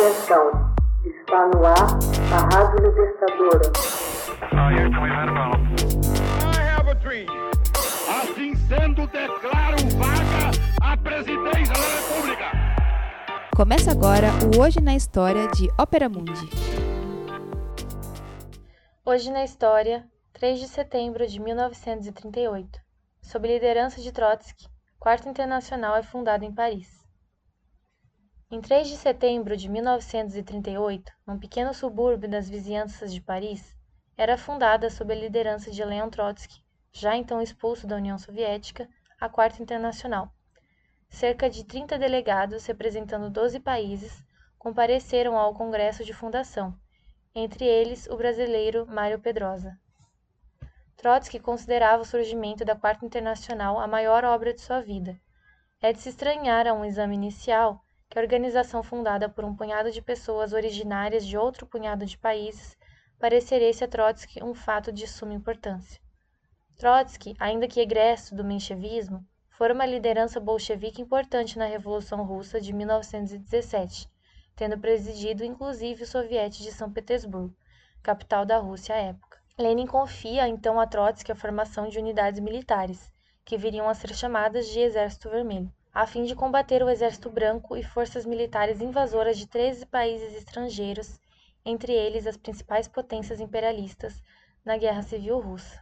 Atenção, está no ar a Rádio Libertadora. Assim sendo, declaro vaga a presidência da República. Começa agora o Hoje na História de Ópera Mundi. Hoje na História, 3 de setembro de 1938. Sob liderança de Trotsky, Quarto Internacional é fundado em Paris. Em 3 de setembro de 1938, num pequeno subúrbio das vizinhanças de Paris, era fundada sob a liderança de Leon Trotsky, já então expulso da União Soviética, a Quarta Internacional. Cerca de 30 delegados, representando 12 países, compareceram ao congresso de fundação, entre eles o brasileiro Mário Pedrosa. Trotsky considerava o surgimento da Quarta Internacional a maior obra de sua vida. É de se estranhar a um exame inicial que a organização fundada por um punhado de pessoas originárias de outro punhado de países parecesse a Trotsky um fato de suma importância. Trotsky, ainda que egresso do menchevismo, fora uma liderança bolchevique importante na Revolução Russa de 1917, tendo presidido inclusive o soviete de São Petersburgo, capital da Rússia à época. Lenin confia então a Trotsky a formação de unidades militares, que viriam a ser chamadas de Exército Vermelho a fim de combater o Exército Branco e forças militares invasoras de 13 países estrangeiros, entre eles as principais potências imperialistas, na Guerra Civil Russa.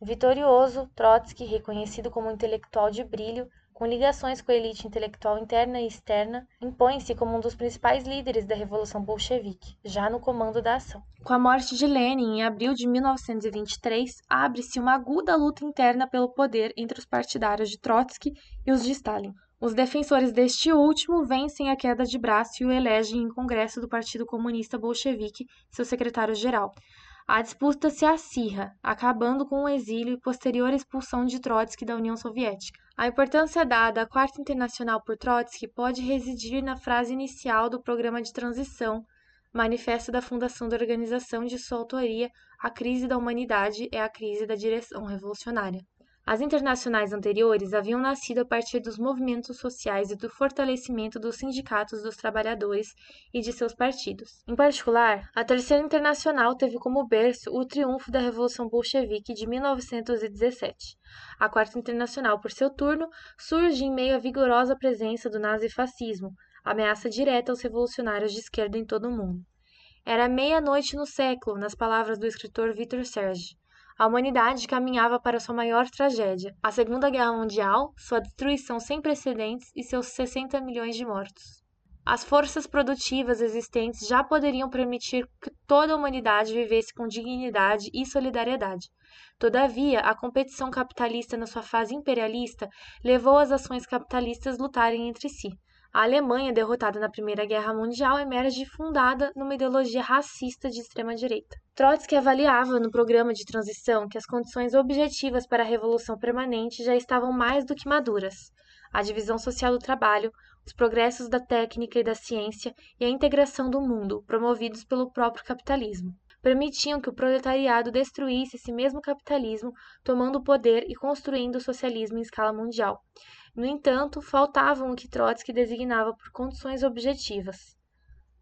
Vitorioso, Trotsky, reconhecido como intelectual de brilho, com ligações com a elite intelectual interna e externa, impõe-se como um dos principais líderes da Revolução Bolchevique, já no comando da ação. Com a morte de Lenin em abril de 1923, abre-se uma aguda luta interna pelo poder entre os partidários de Trotsky e os de Stalin. Os defensores deste último vencem a queda de braço e o elegem em Congresso do Partido Comunista Bolchevique seu secretário-geral. A disputa se acirra, acabando com o exílio e posterior expulsão de Trotsky da União Soviética. A importância dada à Quarta Internacional por Trotsky pode residir na frase inicial do programa de transição, manifesto da fundação da organização de sua autoria A crise da humanidade é a crise da direção revolucionária. As internacionais anteriores haviam nascido a partir dos movimentos sociais e do fortalecimento dos sindicatos dos trabalhadores e de seus partidos. Em particular, a Terceira Internacional teve como berço o triunfo da Revolução Bolchevique de 1917. A Quarta Internacional, por seu turno, surge em meio à vigorosa presença do nazifascismo, ameaça direta aos revolucionários de esquerda em todo o mundo. Era meia-noite no século, nas palavras do escritor Victor Serge. A humanidade caminhava para sua maior tragédia, a Segunda Guerra Mundial, sua destruição sem precedentes e seus 60 milhões de mortos. As forças produtivas existentes já poderiam permitir que toda a humanidade vivesse com dignidade e solidariedade. Todavia, a competição capitalista na sua fase imperialista levou as ações capitalistas lutarem entre si. A Alemanha, derrotada na Primeira Guerra Mundial, emerge fundada numa ideologia racista de extrema-direita. Trotsky avaliava no programa de transição que as condições objetivas para a revolução permanente já estavam mais do que maduras. A divisão social do trabalho, os progressos da técnica e da ciência e a integração do mundo, promovidos pelo próprio capitalismo permitiam que o proletariado destruísse esse mesmo capitalismo, tomando o poder e construindo o socialismo em escala mundial. No entanto, faltavam o que Trotsky designava por condições objetivas.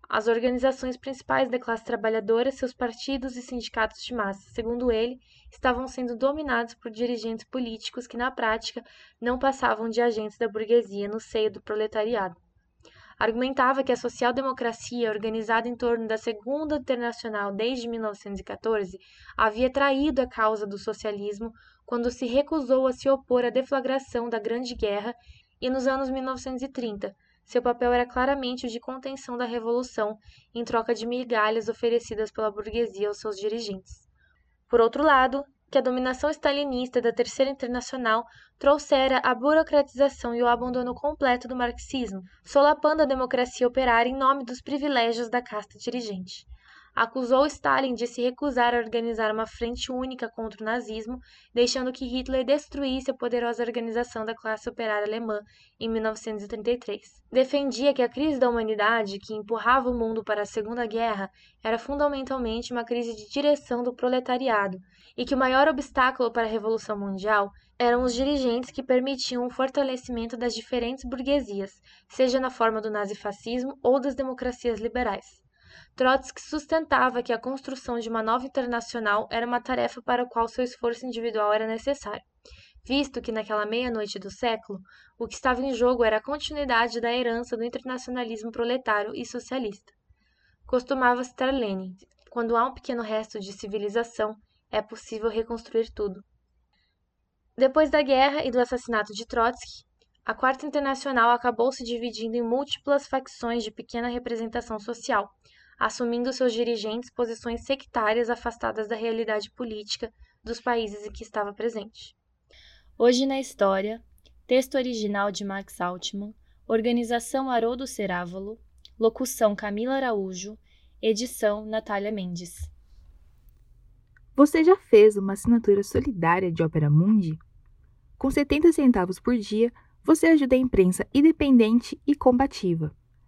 As organizações principais da classe trabalhadora, seus partidos e sindicatos de massa, segundo ele, estavam sendo dominados por dirigentes políticos que, na prática, não passavam de agentes da burguesia no seio do proletariado argumentava que a social-democracia, organizada em torno da Segunda Internacional desde 1914, havia traído a causa do socialismo quando se recusou a se opor à deflagração da Grande Guerra e nos anos 1930. Seu papel era claramente o de contenção da revolução, em troca de migalhas oferecidas pela burguesia aos seus dirigentes. Por outro lado, que a dominação stalinista da Terceira Internacional trouxera a burocratização e o abandono completo do marxismo, solapando a democracia operária em nome dos privilégios da casta dirigente. Acusou Stalin de se recusar a organizar uma frente única contra o nazismo, deixando que Hitler destruísse a poderosa organização da classe operária alemã em 1933. Defendia que a crise da humanidade, que empurrava o mundo para a Segunda Guerra, era fundamentalmente uma crise de direção do proletariado, e que o maior obstáculo para a Revolução Mundial eram os dirigentes que permitiam o fortalecimento das diferentes burguesias, seja na forma do nazifascismo ou das democracias liberais. Trotsky sustentava que a construção de uma nova internacional era uma tarefa para a qual seu esforço individual era necessário, visto que naquela meia-noite do século, o que estava em jogo era a continuidade da herança do internacionalismo proletário e socialista. Costumava citar Lenin: quando há um pequeno resto de civilização, é possível reconstruir tudo. Depois da guerra e do assassinato de Trotsky, a Quarta Internacional acabou se dividindo em múltiplas facções de pequena representação social, assumindo seus dirigentes posições sectárias afastadas da realidade política dos países em que estava presente. Hoje na História, texto original de Max Altman, organização Haroldo Cerávolo, locução Camila Araújo, edição Natália Mendes. Você já fez uma assinatura solidária de Opera Mundi? Com 70 centavos por dia, você ajuda a imprensa independente e combativa.